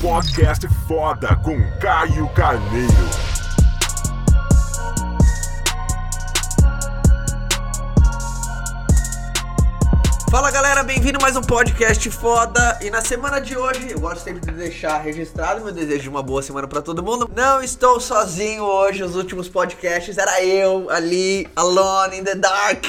Podcast foda com Caio Carneiro. Fala galera, bem-vindo a mais um podcast foda. E na semana de hoje, eu gosto sempre de deixar registrado meu desejo de uma boa semana para todo mundo. Não estou sozinho hoje, os últimos podcasts era eu ali, alone in the dark.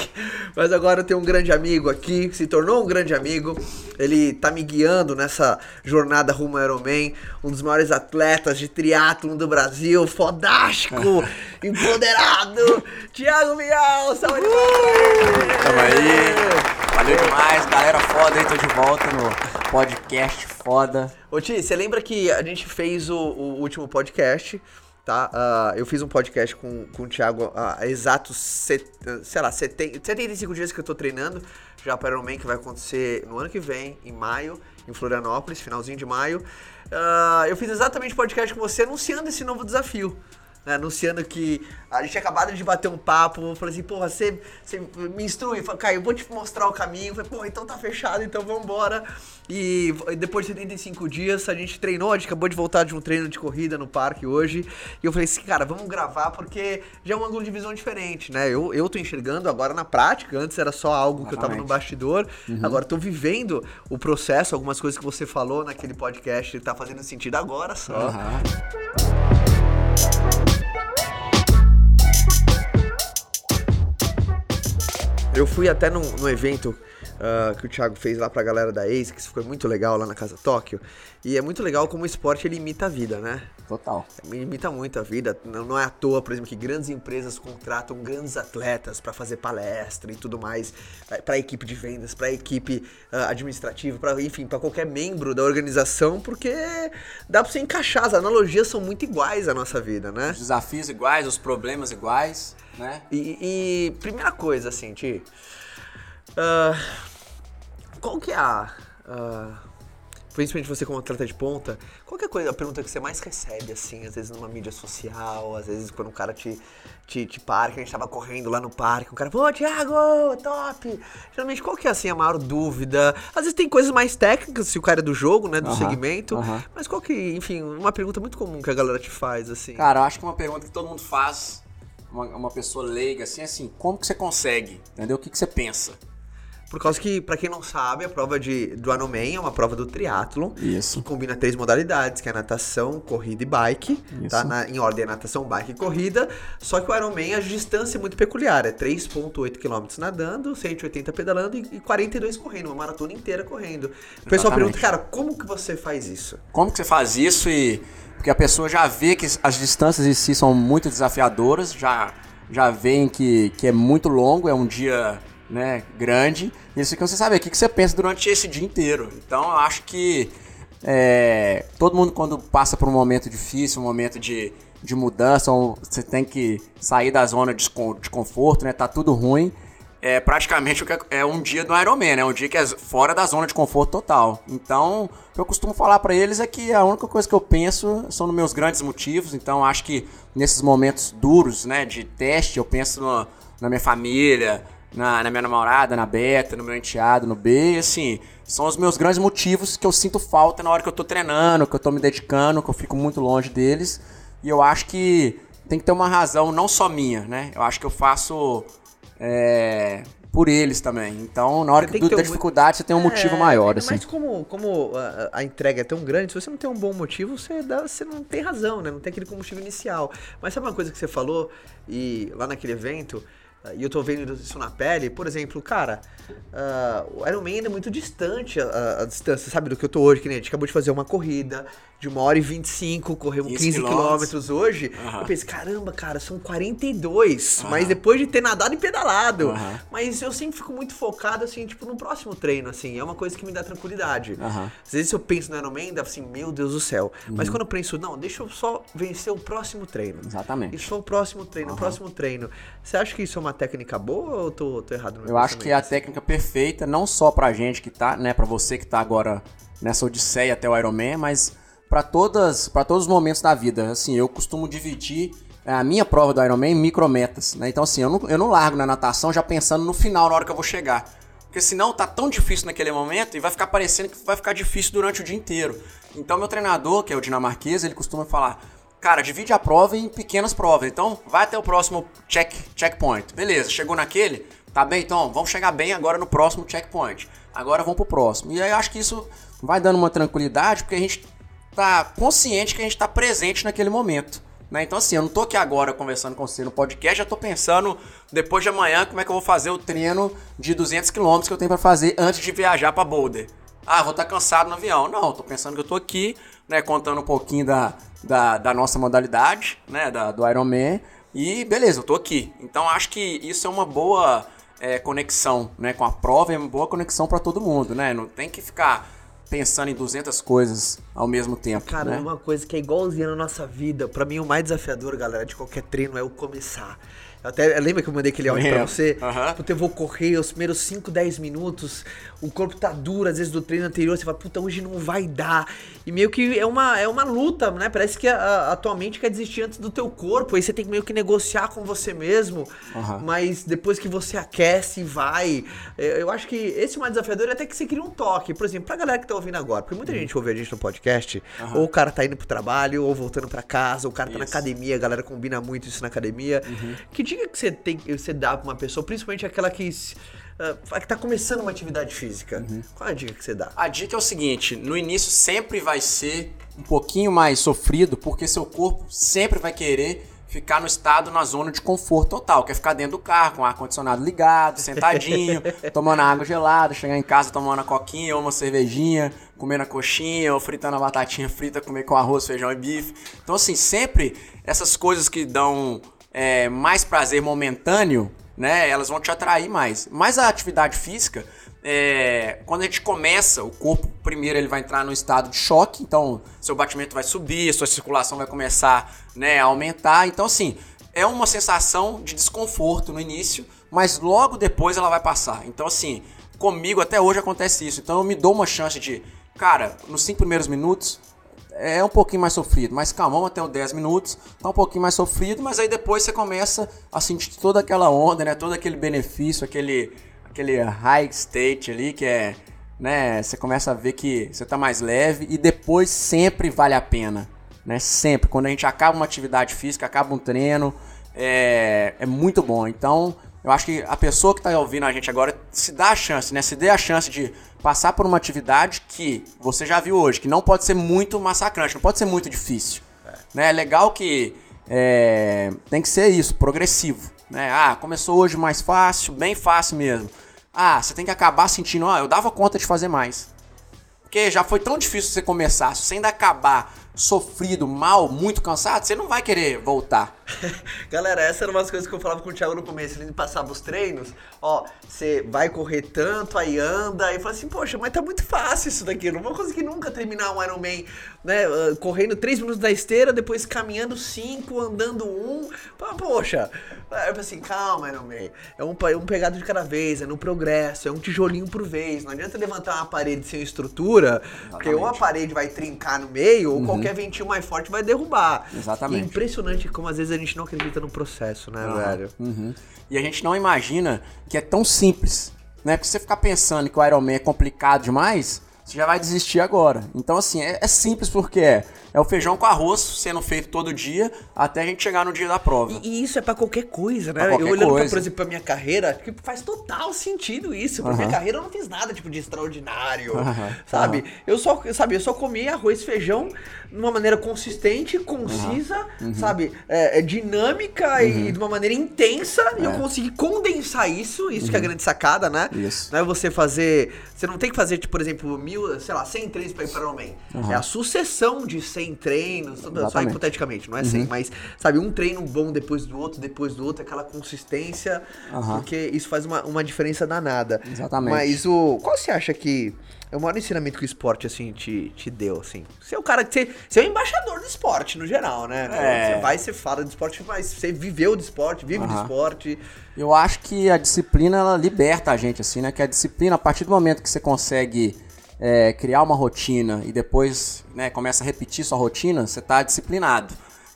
Mas agora eu tenho um grande amigo aqui, se tornou um grande amigo. Ele tá me guiando nessa jornada rumo ao Ironman, um dos maiores atletas de triatlon do Brasil, fodástico, empoderado, Thiago Mial, salve palmas! Tamo aí. Valeu demais, galera foda aí, tô de volta no podcast foda. Ô Ti, você lembra que a gente fez o, o último podcast, tá? Ah, eu fiz um podcast com, com o Thiago há exatos, set, sei lá, 70, 75 dias que eu tô treinando já para o Ironman, que vai acontecer no ano que vem, em maio, em Florianópolis, finalzinho de maio. Ah, eu fiz exatamente o podcast com você anunciando esse novo desafio né, anunciando que a gente tinha acabado de bater um papo. Eu falei assim, porra, você, você me instrui. Falei, Caio, eu vou te mostrar o caminho. Eu falei, porra, então tá fechado, então vambora. E depois de 75 dias, a gente treinou. A gente acabou de voltar de um treino de corrida no parque hoje. E eu falei assim, cara, vamos gravar porque já é um ângulo de visão diferente, né? Eu, eu tô enxergando agora na prática. Antes era só algo que eu tava no bastidor. Uhum. Agora tô vivendo o processo. Algumas coisas que você falou naquele podcast tá fazendo sentido agora só. Uhum. Eu fui até num, evento uh, que o Thiago fez lá pra galera da Ace, que foi muito legal lá na Casa Tóquio. E é muito legal como o esporte ele imita a vida, né? Total. Imita muito a vida. Não, é à toa, por exemplo, que grandes empresas contratam grandes atletas para fazer palestra e tudo mais, para a equipe de vendas, para equipe uh, administrativa, para enfim, para qualquer membro da organização, porque dá para você encaixar. As analogias são muito iguais à nossa vida, né? Os desafios iguais, os problemas iguais, né? E, e primeira coisa, assim, Ti. Uh, qual que é a. Uh, principalmente você como atleta de ponta, qual que é a, coisa, a pergunta que você mais recebe, assim, às vezes numa mídia social, às vezes quando um cara te, te, te para, que a gente tava correndo lá no parque, um cara, pô, Thiago, top! Geralmente, qual que é, assim, a maior dúvida? Às vezes tem coisas mais técnicas, se o cara é do jogo, né, do uh -huh, segmento, uh -huh. mas qual que, enfim, uma pergunta muito comum que a galera te faz, assim? Cara, eu acho que uma pergunta que todo mundo faz, uma, uma pessoa leiga, assim, assim, como que você consegue, entendeu? O que, que você pensa? Por causa que, para quem não sabe, a prova de, do Ironman é uma prova do triatlo Isso. Que combina três modalidades, que é natação, corrida e bike. Isso. Tá? Na, em ordem é natação, bike e corrida. Só que o Ironman, a distância é muito peculiar. É 3.8 km nadando, 180 pedalando e, e 42 correndo. Uma maratona inteira correndo. O pessoal pergunta, cara, como que você faz isso? Como que você faz isso e... Porque a pessoa já vê que as distâncias em si são muito desafiadoras, já, já veem que, que é muito longo, é um dia né, grande. E eles ficam sem saber o que, que você pensa durante esse dia inteiro. Então eu acho que é, todo mundo quando passa por um momento difícil, um momento de, de mudança, você tem que sair da zona de, de conforto, né? Tá tudo ruim. É praticamente é um dia do Ironman, né? Um dia que é fora da zona de conforto total. Então, o que eu costumo falar para eles é que a única coisa que eu penso são nos meus grandes motivos. Então, acho que nesses momentos duros, né, de teste, eu penso no, na minha família, na, na minha namorada, na Beta, no meu enteado, no B, assim, são os meus grandes motivos que eu sinto falta na hora que eu tô treinando, que eu tô me dedicando, que eu fico muito longe deles. E eu acho que tem que ter uma razão não só minha, né? Eu acho que eu faço é, por eles também. Então, na hora que, que da dificuldade, você tem um é, motivo maior, assim. Mas como, como a, a, entrega é tão grande, se você não tem um bom motivo, você, dá, você não tem razão, né? Não tem aquele combustível inicial. Mas sabe uma coisa que você falou, e lá naquele evento, e eu tô vendo isso na pele, por exemplo, cara, uh, o Iron Man é muito distante a, a, distância, sabe, do que eu tô hoje, que nem a gente acabou de fazer uma corrida de uma hora e 25, corremos 15 quilômetros hoje. Uhum. Eu pensei, caramba, cara, são 42, uhum. mas depois de ter nadado e pedalado. Uhum. Mas eu sempre fico muito focado, assim, tipo, no próximo treino, assim, é uma coisa que me dá tranquilidade. Às vezes eu penso no Iron Man, dá assim, meu Deus do céu. Mas uhum. quando eu penso, não, deixa eu só vencer o próximo treino. Exatamente. E só o próximo treino, o próximo treino. Você acha que isso é uma técnica boa ou tô, tô errado Eu acho que é a técnica perfeita, não só pra gente que tá, né, pra você que tá agora nessa odisseia até o Ironman, mas para todas, para todos os momentos da vida. Assim, eu costumo dividir é, a minha prova do Ironman em micrometas, né? Então assim, eu não, eu não largo na natação já pensando no final, na hora que eu vou chegar. Porque senão tá tão difícil naquele momento e vai ficar parecendo que vai ficar difícil durante o dia inteiro. Então meu treinador, que é o dinamarquês, ele costuma falar: Cara, divide a prova em pequenas provas. Então, vai até o próximo check, checkpoint. Beleza, chegou naquele? Tá bem? Então, vamos chegar bem agora no próximo checkpoint. Agora vamos pro próximo. E aí eu acho que isso vai dando uma tranquilidade, porque a gente tá consciente que a gente tá presente naquele momento. Né? Então, assim, eu não tô aqui agora conversando com você no podcast, já tô pensando depois de amanhã como é que eu vou fazer o treino de 200 km que eu tenho para fazer antes de viajar para Boulder. Ah, vou estar tá cansado no avião. Não, tô pensando que eu tô aqui, né, contando um pouquinho da, da, da nossa modalidade, né, da, do Ironman. E beleza, eu tô aqui. Então acho que isso é uma boa é, conexão, né, com a prova, é uma boa conexão para todo mundo, né? Não tem que ficar pensando em 200 coisas ao mesmo tempo. Cara, né? uma coisa que é igualzinha na nossa vida. Para mim, o mais desafiador, galera, de qualquer treino é o começar. Eu até lembra que eu mandei aquele áudio pra você? Uhum. Eu vou correr os primeiros 5, 10 minutos, o corpo tá duro, às vezes do treino anterior, você fala, puta, hoje não vai dar. E meio que é uma, é uma luta, né? Parece que a, a tua mente quer desistir antes do teu corpo, aí você tem que meio que negociar com você mesmo. Uhum. Mas depois que você aquece e vai. Eu acho que esse é mais desafiador é até que você cria um toque. Por exemplo, pra galera que tá ouvindo agora, porque muita uhum. gente ouve a gente no podcast, uhum. ou o cara tá indo pro trabalho, ou voltando para casa, ou o cara tá isso. na academia, a galera combina muito isso na academia. Uhum. Que dica que você tem você dá pra uma pessoa, principalmente aquela que, uh, que tá começando uma atividade física? Uhum. Qual é a dica que você dá? A dica é o seguinte: no início sempre vai ser um pouquinho mais sofrido, porque seu corpo sempre vai querer ficar no estado, na zona de conforto total, quer ficar dentro do carro, com o ar-condicionado ligado, sentadinho, tomando água gelada, chegar em casa tomando a coquinha ou uma cervejinha, comendo a coxinha ou fritando a batatinha frita, comer com arroz, feijão e bife. Então, assim, sempre essas coisas que dão é, mais prazer momentâneo, né? Elas vão te atrair mais. Mas a atividade física, é, quando a gente começa, o corpo primeiro ele vai entrar no estado de choque, então seu batimento vai subir, sua circulação vai começar né, a aumentar. Então, assim, é uma sensação de desconforto no início, mas logo depois ela vai passar. Então, assim, comigo até hoje acontece isso. Então eu me dou uma chance de, cara, nos cinco primeiros minutos, é um pouquinho mais sofrido, mas calma, vamos até os 10 minutos, tá um pouquinho mais sofrido, mas aí depois você começa a sentir toda aquela onda, né? Todo aquele benefício, aquele, aquele high state ali, que é, né? Você começa a ver que você tá mais leve e depois sempre vale a pena, né? Sempre. Quando a gente acaba uma atividade física, acaba um treino, é, é muito bom. Então, eu acho que a pessoa que está ouvindo a gente agora se dá a chance, né? Se dê a chance de passar por uma atividade que você já viu hoje, que não pode ser muito massacrante, não pode ser muito difícil. É, né? é legal que é, tem que ser isso, progressivo. Né? Ah, começou hoje mais fácil, bem fácil mesmo. Ah, você tem que acabar sentindo, ó, eu dava conta de fazer mais. Porque já foi tão difícil você começar, se você ainda acabar sofrido, mal, muito cansado, você não vai querer voltar. Galera, essa era uma das coisas que eu falava com o Thiago no começo, ele passava os treinos, ó, você vai correr tanto, aí anda, e fala assim, poxa, mas tá muito fácil isso daqui, eu não vou conseguir nunca terminar um Ironman, né, correndo 3 minutos da esteira, depois caminhando 5, andando 1, um, poxa, eu falei assim, calma Ironman, é um, é um pegado de cada vez, é no progresso, é um tijolinho por vez, não adianta levantar uma parede sem estrutura, Exatamente. porque ou a parede vai trincar no meio, ou uhum. Qualquer ventinho mais forte vai derrubar. Exatamente. E é impressionante como às vezes a gente não acredita no processo, né, uhum. velho? Uhum. E a gente não imagina que é tão simples, né? Porque você ficar pensando que o Iron Man é complicado demais, você já vai desistir agora. Então, assim, é, é simples porque é, é o feijão com arroz sendo feito todo dia até a gente chegar no dia da prova. E, e isso é para qualquer coisa, né? Qualquer eu olhando, pra, por exemplo, pra minha carreira, que faz total sentido isso. Pra minha carreira eu não fiz nada, tipo, de extraordinário, sabe? Eu só, sabe, eu só comi arroz e feijão de uma maneira consistente, concisa, uhum. sabe? É, é dinâmica e uhum. de uma maneira intensa. É. E eu é. consegui condensar isso, isso que é a uhum. grande sacada, né? Isso. Não é você fazer... Você não tem que fazer, tipo, por exemplo, mil, sei lá, 100 treinos pra ir para o homem. É a sucessão de 100 treinos, Exatamente. só hipoteticamente, não é 100, uhum. mas, sabe, um treino bom depois do outro, depois do outro, aquela consistência, uhum. porque isso faz uma, uma diferença danada. Exatamente. Mas o. Qual você acha que é o maior ensinamento que o esporte, assim, te, te deu, assim? Você é o cara que você, você é o embaixador do esporte, no geral, né? É. Você vai, você fala do esporte, mas você viveu do esporte, vive uhum. do esporte. Eu acho que a disciplina, ela liberta a gente, assim, né? Que a disciplina, a partir do momento que você consegue é, criar uma rotina e depois né, começa a repetir sua rotina, você está disciplinado.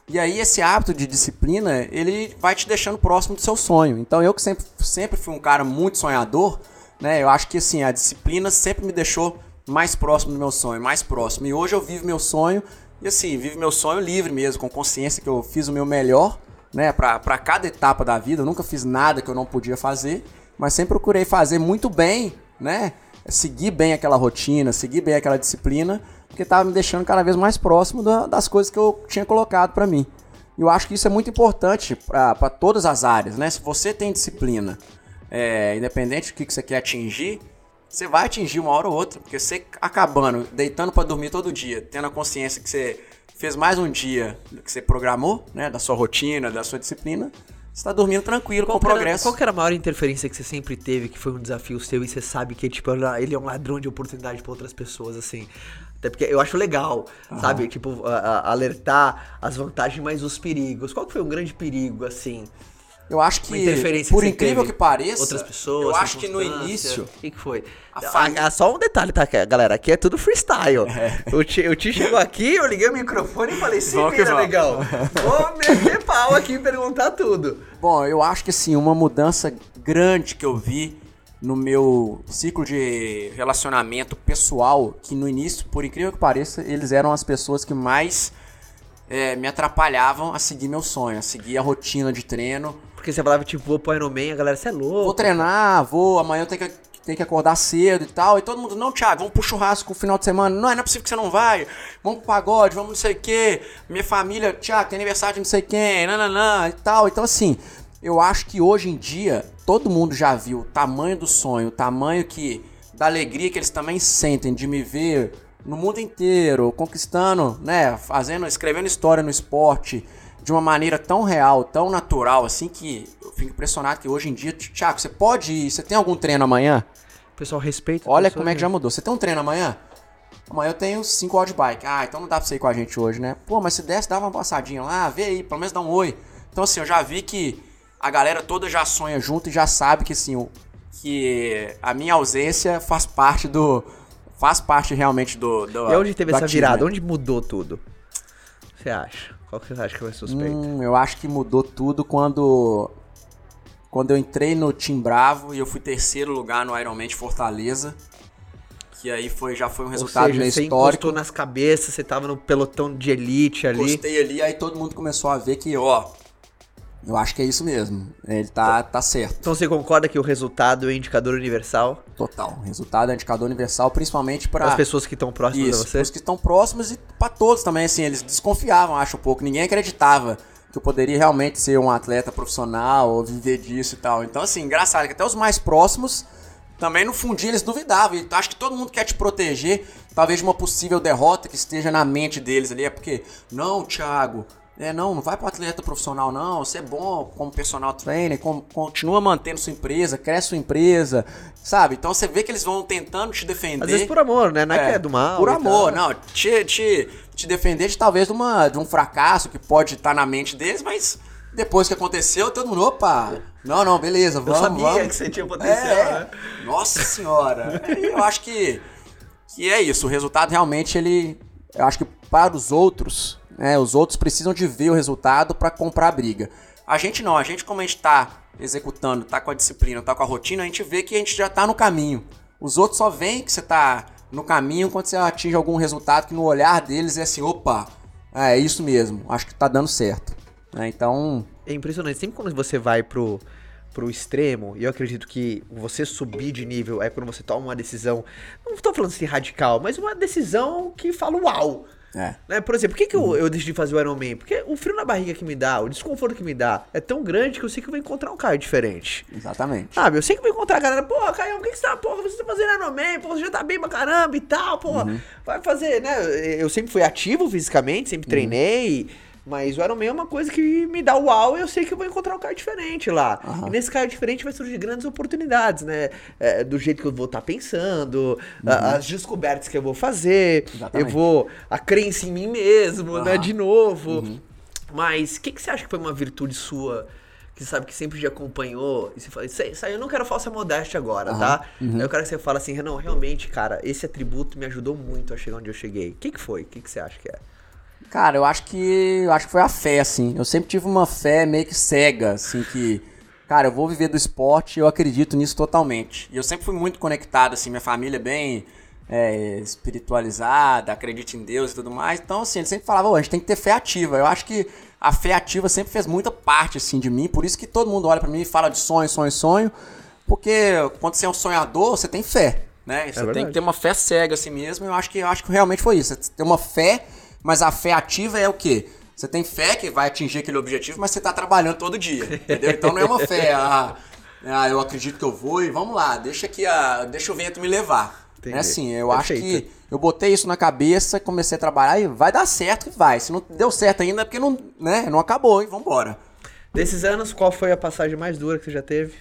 E aí esse hábito de disciplina, ele vai te deixando próximo do seu sonho. Então eu que sempre, sempre fui um cara muito sonhador, né? Eu acho que assim, a disciplina sempre me deixou mais próximo do meu sonho, mais próximo. E hoje eu vivo meu sonho e assim, vivo meu sonho livre mesmo, com consciência que eu fiz o meu melhor, né, para cada etapa da vida. Eu nunca fiz nada que eu não podia fazer, mas sempre procurei fazer muito bem, né? Seguir bem aquela rotina, seguir bem aquela disciplina, porque estava me deixando cada vez mais próximo da, das coisas que eu tinha colocado para mim. E eu acho que isso é muito importante para todas as áreas, né? Se você tem disciplina, é, independente do que, que você quer atingir, você vai atingir uma hora ou outra, porque você acabando, deitando para dormir todo dia, tendo a consciência que você fez mais um dia que você programou, né, da sua rotina, da sua disciplina, você está dormindo tranquilo qual com o progresso. Era, qual que era a maior interferência que você sempre teve, que foi um desafio seu e você sabe que tipo, ele é um ladrão de oportunidade para outras pessoas, assim? Até porque eu acho legal, uhum. sabe? Tipo, a, a, alertar as vantagens, mas os perigos. Qual que foi um grande perigo, assim? Eu acho que, por que incrível que pareça, outras pessoas, eu acho que no início. O que, que foi? A, a, só um detalhe, tá, galera? Aqui é tudo freestyle. É. O, Ti, o Ti chegou aqui, eu liguei o microfone e falei: se vira, legal. Vou meter pau aqui e perguntar tudo. Bom, eu acho que assim, uma mudança grande que eu vi no meu ciclo de relacionamento pessoal, que no início, por incrível que pareça, eles eram as pessoas que mais é, me atrapalhavam a seguir meu sonho, a seguir a rotina de treino. Porque você falava, tipo, vou pro Ironman, a galera, você é louco. Vou treinar, vou, amanhã eu tenho que, tenho que acordar cedo e tal. E todo mundo, não, Thiago, vamos pro churrasco no final de semana. Não, não é possível que você não vai. Vamos pro pagode, vamos não sei o quê. Minha família, Thiago, tem aniversário de não sei quem, nananã e tal. Então, assim, eu acho que hoje em dia, todo mundo já viu o tamanho do sonho, o tamanho que da alegria que eles também sentem de me ver no mundo inteiro, conquistando, né, fazendo, escrevendo história no esporte, de uma maneira tão real, tão natural, assim, que eu fico impressionado que hoje em dia, Thiago, você pode ir, você tem algum treino amanhã? Pessoal respeita. Olha como é que já mudou. Você tem um treino amanhã? Amanhã eu tenho 5 horas de bike. Ah, então não dá pra você ir com a gente hoje, né? Pô, mas se desse, dava uma passadinha lá, vê aí, pelo menos dá um oi. Então, assim, eu já vi que a galera toda já sonha junto e já sabe que, assim, que a minha ausência faz parte do. Faz parte realmente do. do e onde teve essa virada? Onde mudou tudo? Você acha? Qual que você acha que foi suspeito? Hum, eu acho que mudou tudo quando quando eu entrei no Team Bravo e eu fui terceiro lugar no Ironman de Fortaleza. Que aí foi, já foi um resultado Ou seja, você histórico. Você nas cabeças, você tava no pelotão de elite ali. Gostei ali, aí todo mundo começou a ver que, ó, eu acho que é isso mesmo. Ele tá, tá certo. Então você concorda que o resultado é indicador universal? Total. O resultado é indicador universal, principalmente para as pessoas que estão próximas isso, a você. Os que estão próximos e para todos também, assim, eles desconfiavam, acho um pouco. Ninguém acreditava que eu poderia realmente ser um atleta profissional ou viver disso e tal. Então, assim, engraçado que até os mais próximos também no fundinho eles duvidavam. E acho que todo mundo quer te proteger, talvez de uma possível derrota que esteja na mente deles ali. É porque, não, Thiago, é, não, não vai para atleta profissional, não. Você é bom como personal trainer, continua mantendo sua empresa, cresce sua empresa, sabe? Então você vê que eles vão tentando te defender. Às vezes por amor, né? Não é, é que é do mal. Por amor, não. Te, te, te defender de talvez de, uma, de um fracasso que pode estar na mente deles, mas depois que aconteceu, todo mundo, opa, não, não, beleza, vamos, Eu sabia vamos. que você tinha potencial, é, né? Nossa senhora. eu acho que, que é isso. O resultado realmente, ele... Eu acho que para os outros né? Os outros precisam de ver o resultado para comprar a briga. A gente não, a gente como a gente está executando, está com a disciplina, está com a rotina, a gente vê que a gente já está no caminho. Os outros só veem que você está no caminho quando você atinge algum resultado que no olhar deles é assim, opa, é isso mesmo, acho que está dando certo. É, então... É impressionante, sempre quando você vai pro, pro extremo, e eu acredito que você subir de nível é quando você toma uma decisão, não estou falando assim radical, mas uma decisão que fala uau, é. Né? Por exemplo, por que, que eu, eu decidi fazer o Iron Man? Porque o frio na barriga que me dá, o desconforto que me dá, é tão grande que eu sei que eu vou encontrar um Caio diferente. Exatamente. Sabe? Eu sei que eu vou encontrar a galera, pô, Caio, o que, que você tá, porra, você tá fazendo Iron Man, pô, você já tá bem pra caramba e tal, porra. Uhum. Vai fazer, né? Eu sempre fui ativo fisicamente, sempre uhum. treinei. Mas o Iron Man é uma coisa que me dá uau e eu sei que eu vou encontrar um cara diferente lá. Uhum. E nesse cara diferente vai surgir grandes oportunidades, né? É, do jeito que eu vou estar tá pensando, uhum. as descobertas que eu vou fazer, Exatamente. eu vou. a crença em mim mesmo, uhum. né? De novo. Uhum. Mas o que, que você acha que foi uma virtude sua? que sabe que sempre te acompanhou, e você fala, isso aí eu não quero falsa modéstia agora, uhum, tá? Uhum. Eu quero que você fale assim, não, realmente, cara, esse atributo me ajudou muito a chegar onde eu cheguei. O que, que foi? O que, que você acha que é? Cara, eu acho que. Eu acho que foi a fé, assim. Eu sempre tive uma fé meio que cega, assim, que. cara, eu vou viver do esporte, eu acredito nisso totalmente. E eu sempre fui muito conectado, assim, minha família é bem é, espiritualizada, acredita em Deus e tudo mais. Então, assim, ele sempre falava, a gente tem que ter fé ativa. Eu acho que a fé ativa sempre fez muita parte, assim, de mim. Por isso que todo mundo olha para mim e fala de sonho, sonho, sonho. Porque quando você é um sonhador, você tem fé, né? Você é tem que ter uma fé cega assim mesmo. Eu acho que eu acho que realmente foi isso. Você tem uma fé, mas a fé ativa é o quê? Você tem fé que vai atingir aquele objetivo, mas você está trabalhando todo dia, entendeu? Então não é uma fé, ah, ah, eu acredito que eu vou e vamos lá, deixa que a, deixa o vento me levar. Entendi. É assim, eu Perfeito. acho que eu botei isso na cabeça, comecei a trabalhar e vai dar certo que vai. Se não deu certo ainda é porque não, né, não acabou e vambora. Desses anos, qual foi a passagem mais dura que você já teve?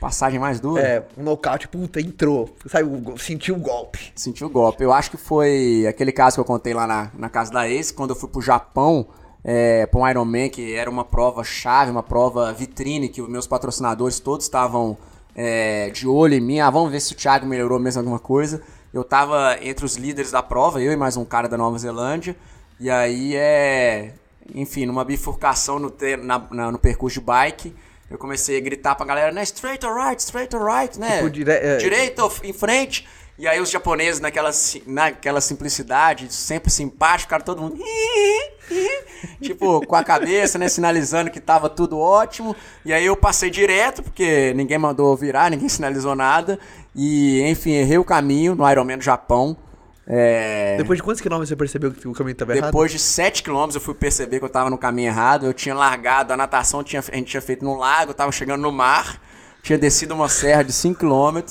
Passagem mais dura? É, um nocaute, puta, entrou. Saiu, sentiu o golpe. Sentiu o golpe. Eu acho que foi aquele caso que eu contei lá na, na casa da ex, quando eu fui pro Japão é, para um Ironman, que era uma prova chave, uma prova vitrine, que os meus patrocinadores todos estavam é, de olho em mim. Ah, vamos ver se o Thiago melhorou mesmo alguma coisa. Eu tava entre os líderes da prova, eu e mais um cara da Nova Zelândia. E aí é. Enfim, numa bifurcação no, na, na, no percurso de bike, eu comecei a gritar pra galera, né? Straight or right, straight or right, né? Tipo, dire é... Direito em frente. E aí os japoneses, naquela, naquela simplicidade, sempre simpático, ficaram todo mundo. tipo, com a cabeça, né? Sinalizando que tava tudo ótimo. E aí eu passei direto, porque ninguém mandou virar, ninguém sinalizou nada. E, enfim, errei o caminho no Ironman do Japão. É... Depois de quantos quilômetros você percebeu que o caminho estava errado? Depois de 7 quilômetros eu fui perceber que eu estava no caminho errado. Eu tinha largado, a natação tinha, a gente tinha feito no lago, eu tava chegando no mar tinha descido uma serra de 5 km.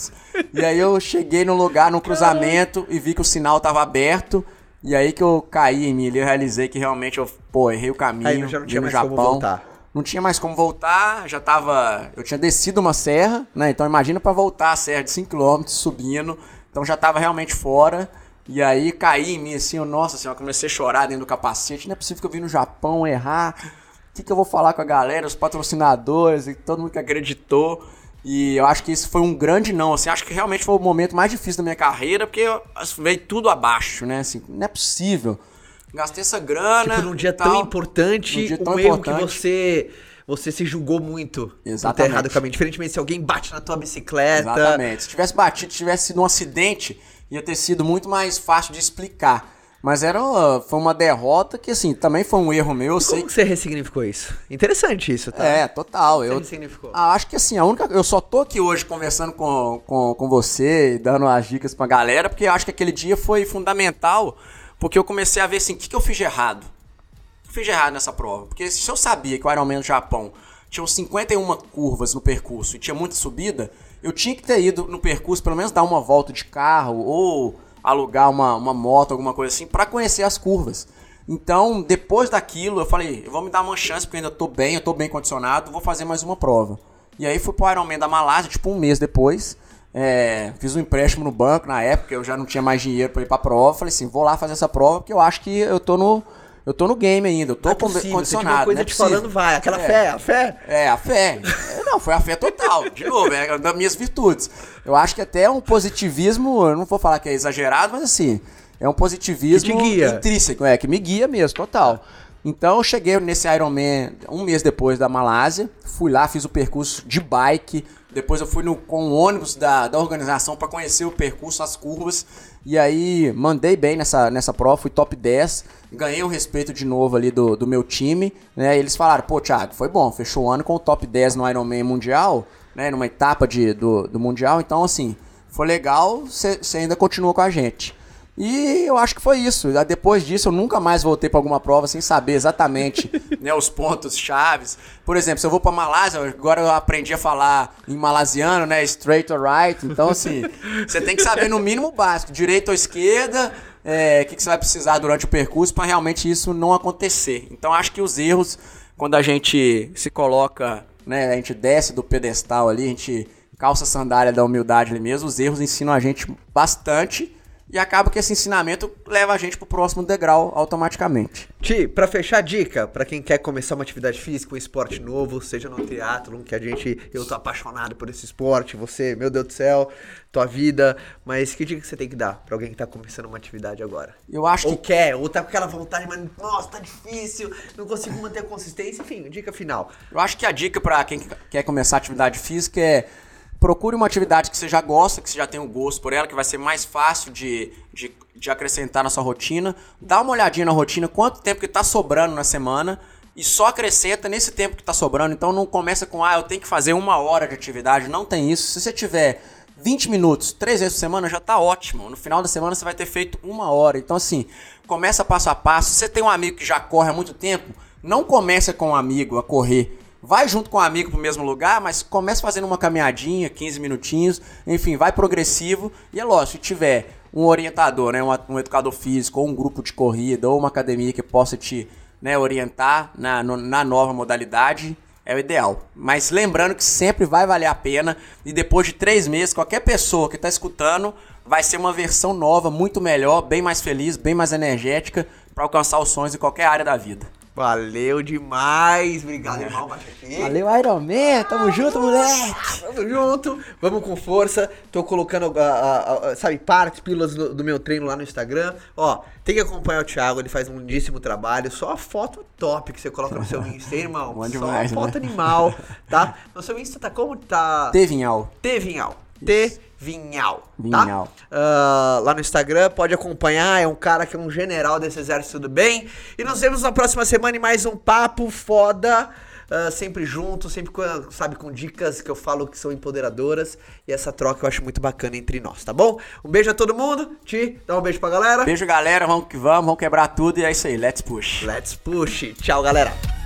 E aí eu cheguei no lugar, no cruzamento, e vi que o sinal estava aberto. E aí que eu caí em mim, eu realizei que realmente eu, pô, errei o caminho. Aí já não tinha mais Japão. como voltar. Não tinha mais como voltar, já tava. Eu tinha descido uma serra, né? Então imagina para voltar a serra de 5 km subindo. Então já tava realmente fora. E aí caí em mim assim, eu, nossa senhora, comecei a chorar dentro do capacete. Não é possível que eu vim no Japão errar. O que, que eu vou falar com a galera, os patrocinadores e todo mundo que acreditou. E eu acho que isso foi um grande não, assim, acho que realmente foi o momento mais difícil da minha carreira, porque veio tudo abaixo, né, assim, não é possível. Gastei essa grana. Tipo, num dia tão importante, num dia tão um importante. erro que você você se julgou muito Exatamente. ter errado o caminho. Diferentemente se alguém bate na tua bicicleta. Exatamente. Se tivesse batido, se tivesse sido um acidente, ia ter sido muito mais fácil de explicar. Mas era uma, foi uma derrota que, assim, também foi um erro meu. Eu sei... Como você ressignificou isso? Interessante isso, tá? É, total. Você eu ressignificou? Ah, acho que, assim, a única... Eu só tô aqui hoje conversando com, com, com você e dando as dicas pra galera, porque acho que aquele dia foi fundamental, porque eu comecei a ver, assim, o que, que eu fiz de errado? O que eu fiz de errado nessa prova? Porque se eu sabia que o Ironman do Japão tinha 51 curvas no percurso e tinha muita subida, eu tinha que ter ido no percurso, pelo menos dar uma volta de carro ou alugar uma, uma moto, alguma coisa assim, para conhecer as curvas. Então, depois daquilo, eu falei, eu vou me dar uma chance, porque ainda tô bem, eu tô bem condicionado, vou fazer mais uma prova. E aí fui pro Ironman da Malásia, tipo um mês depois. É, fiz um empréstimo no banco na época, eu já não tinha mais dinheiro para ir pra prova. Falei assim, vou lá fazer essa prova, porque eu acho que eu tô no, eu tô no game ainda, eu tô é possível, condicionado. Uma coisa é te falando, vai, aquela é, fé, a fé. É, a fé. É, não, foi a fé total. De novo, é das minhas virtudes. Eu acho que até um positivismo, eu não vou falar que é exagerado, mas assim, é um positivismo intrínseco, é, que me guia mesmo, total. Então eu cheguei nesse Ironman um mês depois da Malásia, fui lá, fiz o percurso de bike, depois eu fui no, com o ônibus da, da organização para conhecer o percurso, as curvas. E aí mandei bem nessa, nessa prova, fui top 10. Ganhei o respeito de novo ali do, do meu time. Né? Eles falaram, pô, Thiago, foi bom, fechou o ano com o top 10 no Ironman Mundial, né? Numa etapa de, do, do Mundial. Então, assim, foi legal, você ainda continua com a gente. E eu acho que foi isso. Depois disso, eu nunca mais voltei para alguma prova sem saber exatamente né, os pontos chaves. Por exemplo, se eu vou para Malásia, agora eu aprendi a falar em malasiano, né, straight or right. Então, assim, você tem que saber no mínimo básico, direita ou esquerda, é, o que, que você vai precisar durante o percurso para realmente isso não acontecer. Então, acho que os erros, quando a gente se coloca, né, a gente desce do pedestal ali, a gente calça a sandália da humildade ali mesmo, os erros ensinam a gente bastante E acaba que esse ensinamento leva a gente pro próximo degrau automaticamente. Ti, pra fechar a dica, pra quem quer começar uma atividade física, um esporte novo, seja no teatro, que a gente, eu tô apaixonado por esse esporte, você, meu Deus do céu, tua vida, mas que dica que você tem que dar pra alguém que tá começando uma atividade agora? Eu acho Ou que quer, ou tá com aquela vontade, mas nossa, tá difícil, não consigo manter a consistência, enfim, dica final. Eu acho que a dica para quem quer começar atividade física é procure uma atividade que você já gosta, que você já tem o gosto por ela, que vai ser mais fácil de, de, de acrescentar na sua rotina. Dá uma olhadinha na rotina, quanto tempo que tá sobrando na semana e só acrescenta nesse tempo que tá sobrando. Então não começa com, ah, eu tenho que fazer uma hora de atividade. Não tem isso. Se você tiver 20 minutos, três vezes por semana, já tá ótimo. No final da semana você vai ter feito uma hora. Então, assim, começa passo a passo. Se você tem um amigo que já corre há muito tempo, não começa com um amigo a correr. Vai junto com um amigo pro mesmo lugar, mas começa fazendo uma caminhadinha, 15 minutinhos, enfim, vai progressivo. E é lógico, se tiver um orientador, né, um, um educador físico, ou um grupo de corrida, ou uma academia que possa te né, orientar na, no- na nova modalidade, é o ideal. Mas lembrando que sempre vai valer a pena e depois de três meses, qualquer pessoa que está escutando vai ser uma versão nova, muito melhor, bem mais feliz, bem mais energética para alcançar os sonhos em qualquer área da vida. Valeu demais, obrigado, irmão. Valeu, Iron Man, tamo junto, moleque! Tamo junto, vamos com força. Tô colocando, ah, sabe, partes, pílulas do, do meu treino lá no Instagram. Ó, tem que acompanhar o Thiago, ele faz um lindíssimo trabalho. Só a foto top que você coloca no seu Insta, hein, irmão. Bom Só demais, a foto né? animal, tá? No seu Insta tá como? Tá. Tevinhal. T Vinhal. T Vinhal. Vinhal. Tá? Ah, lá no Instagram, pode acompanhar. É um cara que é um general desse exército, tudo bem? E nos vemos na próxima semana em mais um papo foda. ah, sempre junto, sempre com, sabe, com dicas que eu falo que são empoderadoras. E essa troca eu acho muito bacana entre nós, tá bom? Um beijo a todo mundo. Ti, dá um beijo pra galera. Beijo, galera, vamos que vamos, vamos quebrar tudo e é isso aí, let's push. Let's push. Tchau, galera.